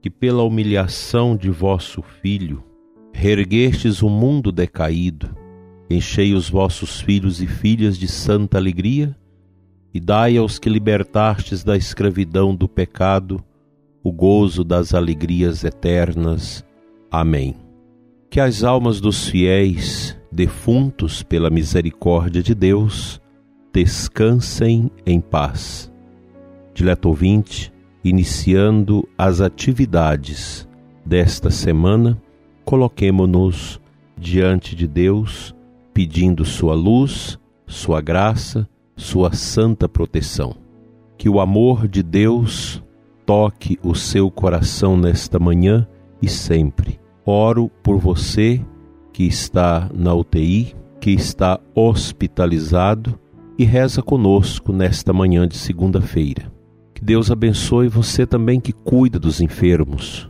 que pela humilhação de vosso Filho, reerguestes o mundo decaído, enchei os vossos filhos e filhas de santa alegria e dai aos que libertastes da escravidão do pecado o gozo das alegrias eternas. Amém. Que as almas dos fiéis, defuntos pela misericórdia de Deus, descansem em paz. Dileto ouvinte, iniciando as atividades desta semana, coloquemo-nos diante de Deus, pedindo sua luz, sua graça, sua santa proteção. Que o amor de Deus toque o seu coração nesta manhã e sempre. Oro por você que está na UTI, que está hospitalizado e reza conosco nesta manhã de segunda-feira. Que Deus abençoe você também que cuida dos enfermos,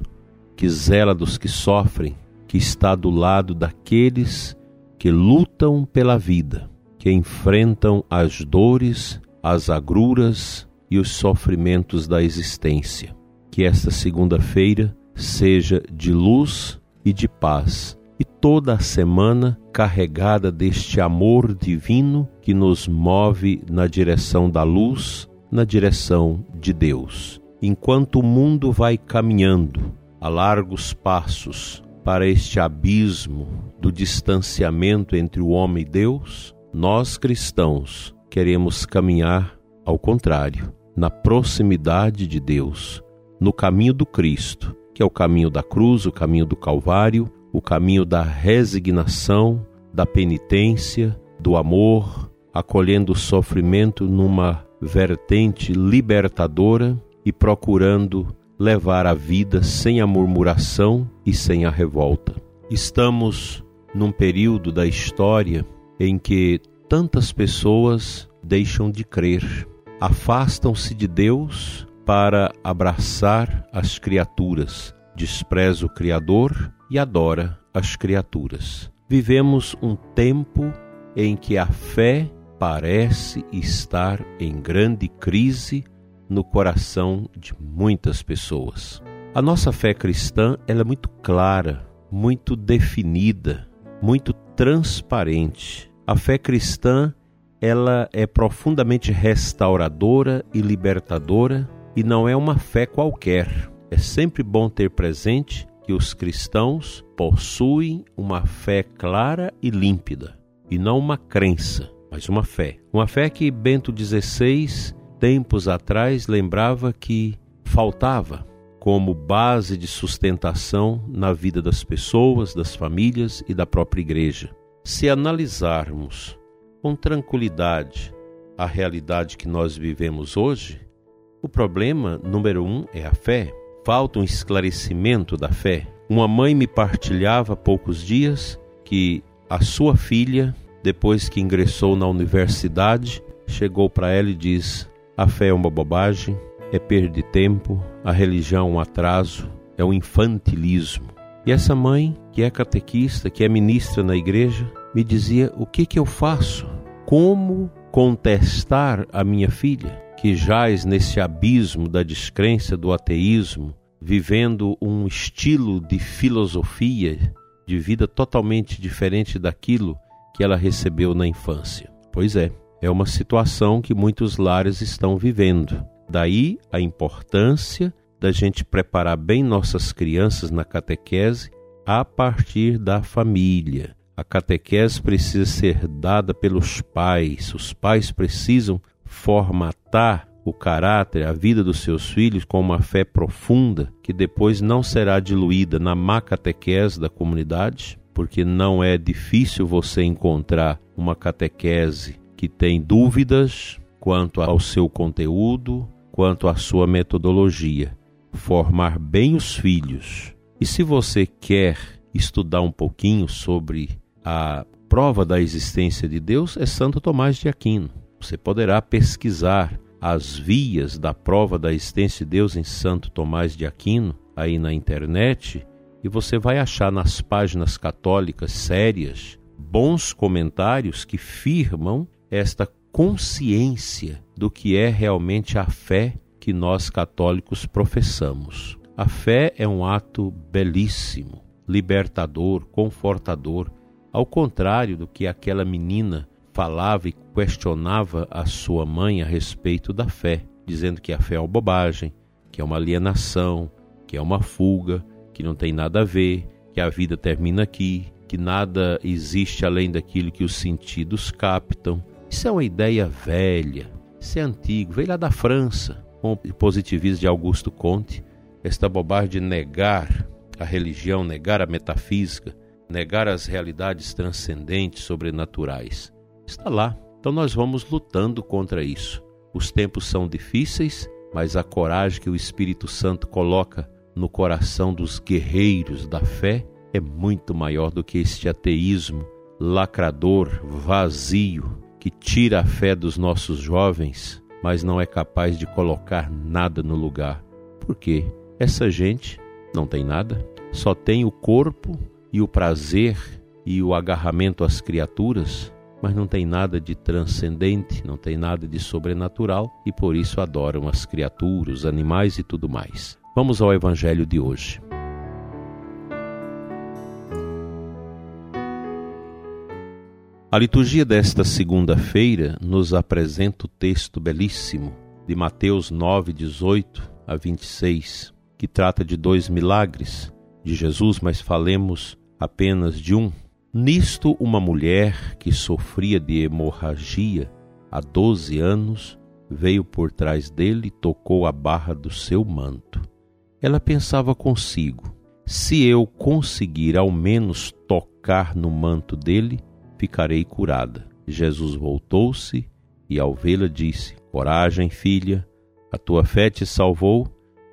que zela dos que sofrem, que está do lado daqueles que lutam pela vida, que enfrentam as dores, as agruras e os sofrimentos da existência. Que esta segunda-feira seja de luz e de paz e toda a semana carregada deste amor divino que nos move na direção da luz, na direção de Deus. Enquanto o mundo vai caminhando a largos passos para este abismo do distanciamento entre o homem e Deus, nós cristãos queremos caminhar ao contrário, na proximidade de Deus, no caminho do Cristo, que é o caminho da cruz, o caminho do Calvário, o caminho da resignação, da penitência, do amor, acolhendo o sofrimento numa vertente libertadora e procurando levar a vida sem a murmuração e sem a revolta. Estamos num período da história em que tantas pessoas deixam de crer, afastam-se de Deus para abraçar as criaturas, despreza o Criador e adora as criaturas. Vivemos um tempo em que a fé parece estar em grande crise no coração de muitas pessoas. A nossa fé cristã ela é muito clara, muito definida, muito transparente. A fé cristã ela é profundamente restauradora e libertadora e não é uma fé qualquer. É sempre bom ter presente que os cristãos possuem uma fé clara e límpida, e não uma crença, mas uma fé. Uma fé que Bento XVI, tempos atrás, lembrava que faltava como base de sustentação na vida das pessoas, das famílias e da própria igreja. Se analisarmos com tranquilidade a realidade que nós vivemos hoje, o problema número um é a fé falta um esclarecimento da fé. Uma mãe me partilhava há poucos dias que a sua filha, depois que ingressou na universidade, chegou para ela e diz: a fé é uma bobagem, é perda de tempo, a religião é um atraso, é um infantilismo. E essa mãe, que é catequista, que é ministra na igreja, me dizia: o que, que eu faço? Como contestar a minha filha? que jaz nesse abismo da descrença, do ateísmo, vivendo um estilo de filosofia de vida totalmente diferente daquilo que ela recebeu na infância. Pois é, é uma situação que muitos lares estão vivendo. Daí a importância da gente preparar bem nossas crianças na catequese a partir da família. A catequese precisa ser dada pelos pais, os pais precisam formatar o caráter, a vida dos seus filhos com uma fé profunda que depois não será diluída na má catequese da comunidade, porque não é difícil você encontrar uma catequese que tem dúvidas quanto ao seu conteúdo, quanto à sua metodologia. formar bem os filhos. E se você quer estudar um pouquinho sobre a prova da existência de Deus, é Santo Tomás de Aquino. Você poderá pesquisar as vias da prova da existência de Deus em Santo Tomás de Aquino aí na internet e você vai achar nas páginas católicas sérias bons comentários que firmam esta consciência do que é realmente a fé que nós católicos professamos. A fé é um ato belíssimo, libertador, confortador, ao contrário do que aquela menina falava e questionava a sua mãe a respeito da fé, dizendo que a fé é uma bobagem, que é uma alienação, que é uma fuga, que não tem nada a ver, que a vida termina aqui, que nada existe além daquilo que os sentidos captam. Isso é uma ideia velha, isso é antigo, veio lá da França, com o positivismo de Augusto Comte, esta bobagem de negar a religião, negar a metafísica, negar as realidades transcendentes, sobrenaturais. Está lá. Então nós vamos lutando contra isso. Os tempos são difíceis, mas a coragem que o Espírito Santo coloca no coração dos guerreiros da fé é muito maior do que este ateísmo lacrador, vazio, que tira a fé dos nossos jovens, mas não é capaz de colocar nada no lugar. Por quê? Essa gente não tem nada, só tem o corpo e o prazer e o agarramento às criaturas, mas não tem nada de transcendente, não tem nada de sobrenatural e por isso adoram as criaturas, os animais e tudo mais. Vamos ao Evangelho de hoje. A liturgia desta segunda-feira nos apresenta o texto belíssimo de Mateus 9, 18 a 26, que trata de dois milagres de Jesus, mas falemos apenas de um. Nisto, uma mulher que sofria de hemorragia há 12 anos veio por trás dele e tocou a barra do seu manto ela pensava consigo: se eu conseguir ao menos tocar no manto dele, ficarei curada. Jesus voltou-se e, ao vê-la, disse: Coragem, filha, a tua fé te salvou.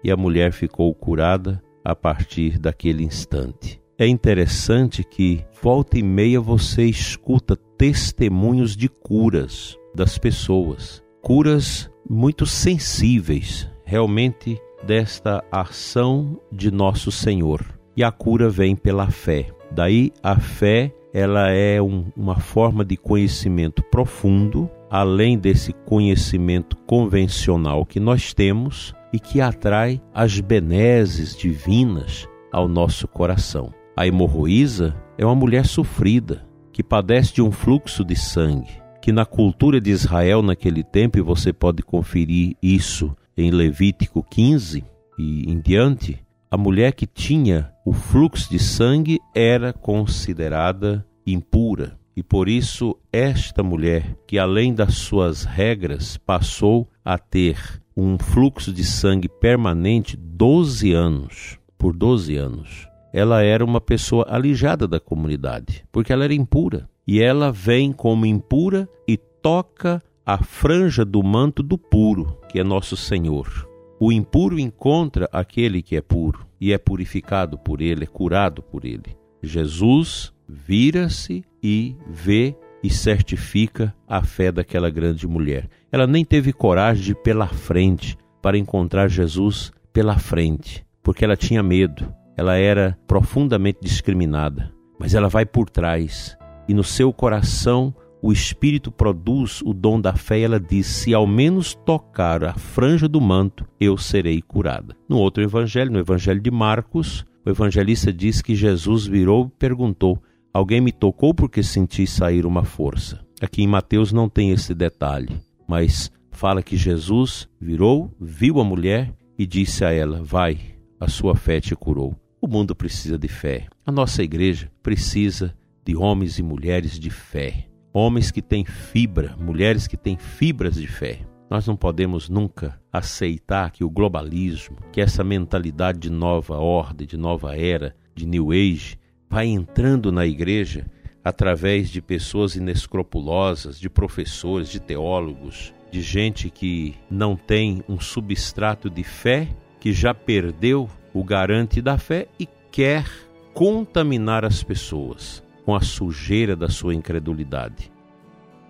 E a mulher ficou curada a partir daquele instante. É interessante que, volta e meia, você escuta testemunhos de curas das pessoas, curas muito sensíveis, realmente desta ação de nosso Senhor. E a cura vem pela fé. Daí a fé, ela é um, uma forma de conhecimento profundo, além desse conhecimento convencional que nós temos e que atrai as benesses divinas ao nosso coração. A hemorroísa é uma mulher sofrida que padece de um fluxo de sangue, que na cultura de Israel naquele tempo, e você pode conferir isso em Levítico 15 e em diante, a mulher que tinha o fluxo de sangue era considerada impura. E por isso, esta mulher, que além das suas regras passou a ter um fluxo de sangue permanente 12 anos, por 12 anos, ela era uma pessoa alijada da comunidade, porque ela era impura. E ela vem como impura e toca a franja do manto do puro, que é nosso Senhor. O impuro encontra aquele que é puro e é purificado por ele, é curado por ele. Jesus vira-se e vê e certifica a fé daquela grande mulher. Ela nem teve coragem de ir pela frente para encontrar Jesus pela frente, porque ela tinha medo. Ela era profundamente discriminada, mas ela vai por trás e no seu coração o Espírito produz o dom da fé, ela diz: se ao menos tocar a franja do manto, eu serei curada. No outro evangelho, no evangelho de Marcos, o evangelista diz que Jesus virou e perguntou: Alguém me tocou porque senti sair uma força? Aqui em Mateus não tem esse detalhe, mas fala que Jesus virou, viu a mulher e disse a ela: Vai, a sua fé te curou. O mundo precisa de fé. A nossa igreja precisa de homens e mulheres de fé homens que têm fibra, mulheres que têm fibras de fé. Nós não podemos nunca aceitar que o globalismo, que essa mentalidade de nova ordem, de nova era, de New Age, vai entrando na igreja através de pessoas inescrupulosas, de professores, de teólogos, de gente que não tem um substrato de fé que já perdeu o garante da fé e quer contaminar as pessoas com a sujeira da sua incredulidade.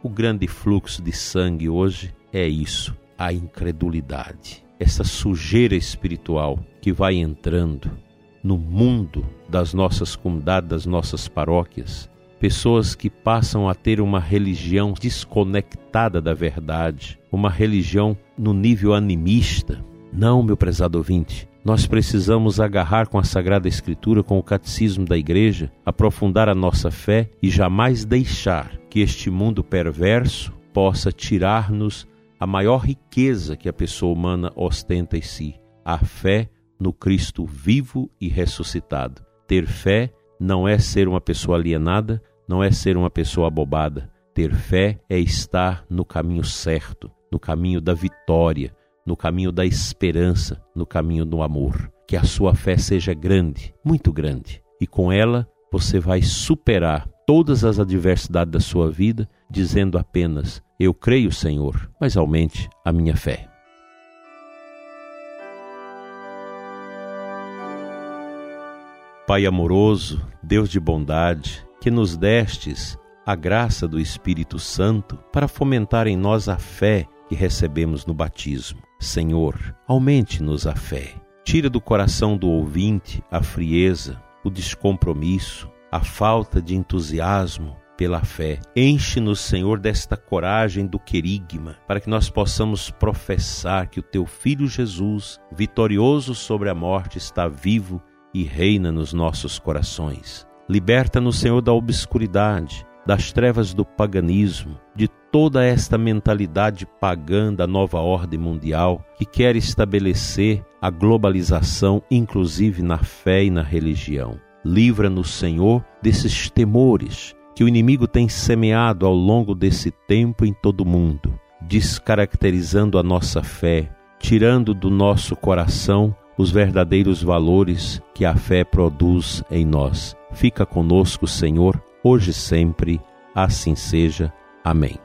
O grande fluxo de sangue hoje é isso, a incredulidade, essa sujeira espiritual que vai entrando no mundo das nossas comunidades, das nossas paróquias, pessoas que passam a ter uma religião desconectada da verdade, uma religião no nível animista. Não, meu prezado ouvinte, nós precisamos agarrar com a Sagrada Escritura, com o catecismo da Igreja, aprofundar a nossa fé e jamais deixar que este mundo perverso possa tirar-nos a maior riqueza que a pessoa humana ostenta em si, a fé no Cristo vivo e ressuscitado. Ter fé não é ser uma pessoa alienada, não é ser uma pessoa abobada. Ter fé é estar no caminho certo, no caminho da vitória, no caminho da esperança, no caminho do amor. Que a sua fé seja grande, muito grande, e com ela você vai superar todas as adversidades da sua vida, dizendo apenas: Eu creio, Senhor, mas aumente a minha fé. Pai amoroso, Deus de bondade, que nos destes a graça do Espírito Santo para fomentar em nós a fé que recebemos no batismo. Senhor, aumente-nos a fé. Tira do coração do ouvinte a frieza, o descompromisso, a falta de entusiasmo pela fé. Enche-nos, Senhor, desta coragem do querigma, para que nós possamos professar que o teu filho Jesus, vitorioso sobre a morte, está vivo e reina nos nossos corações. Liberta-nos, Senhor, da obscuridade, das trevas do paganismo, de toda esta mentalidade pagã da nova ordem mundial que quer estabelecer a globalização, inclusive na fé e na religião. Livra-nos, Senhor, desses temores que o inimigo tem semeado ao longo desse tempo em todo o mundo, descaracterizando a nossa fé, tirando do nosso coração os verdadeiros valores que a fé produz em nós. Fica conosco, Senhor, hoje e sempre. Assim seja. Amém.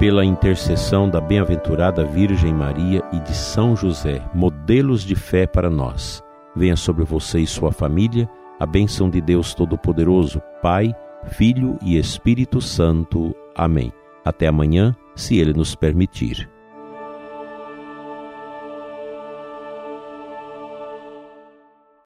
Pela intercessão da bem-aventurada Virgem Maria e de São José, modelos de fé para nós, venha sobre você e sua família a bênção de Deus Todo-Poderoso, Pai, Filho e Espírito Santo. Amém. Até amanhã, se Ele nos permitir.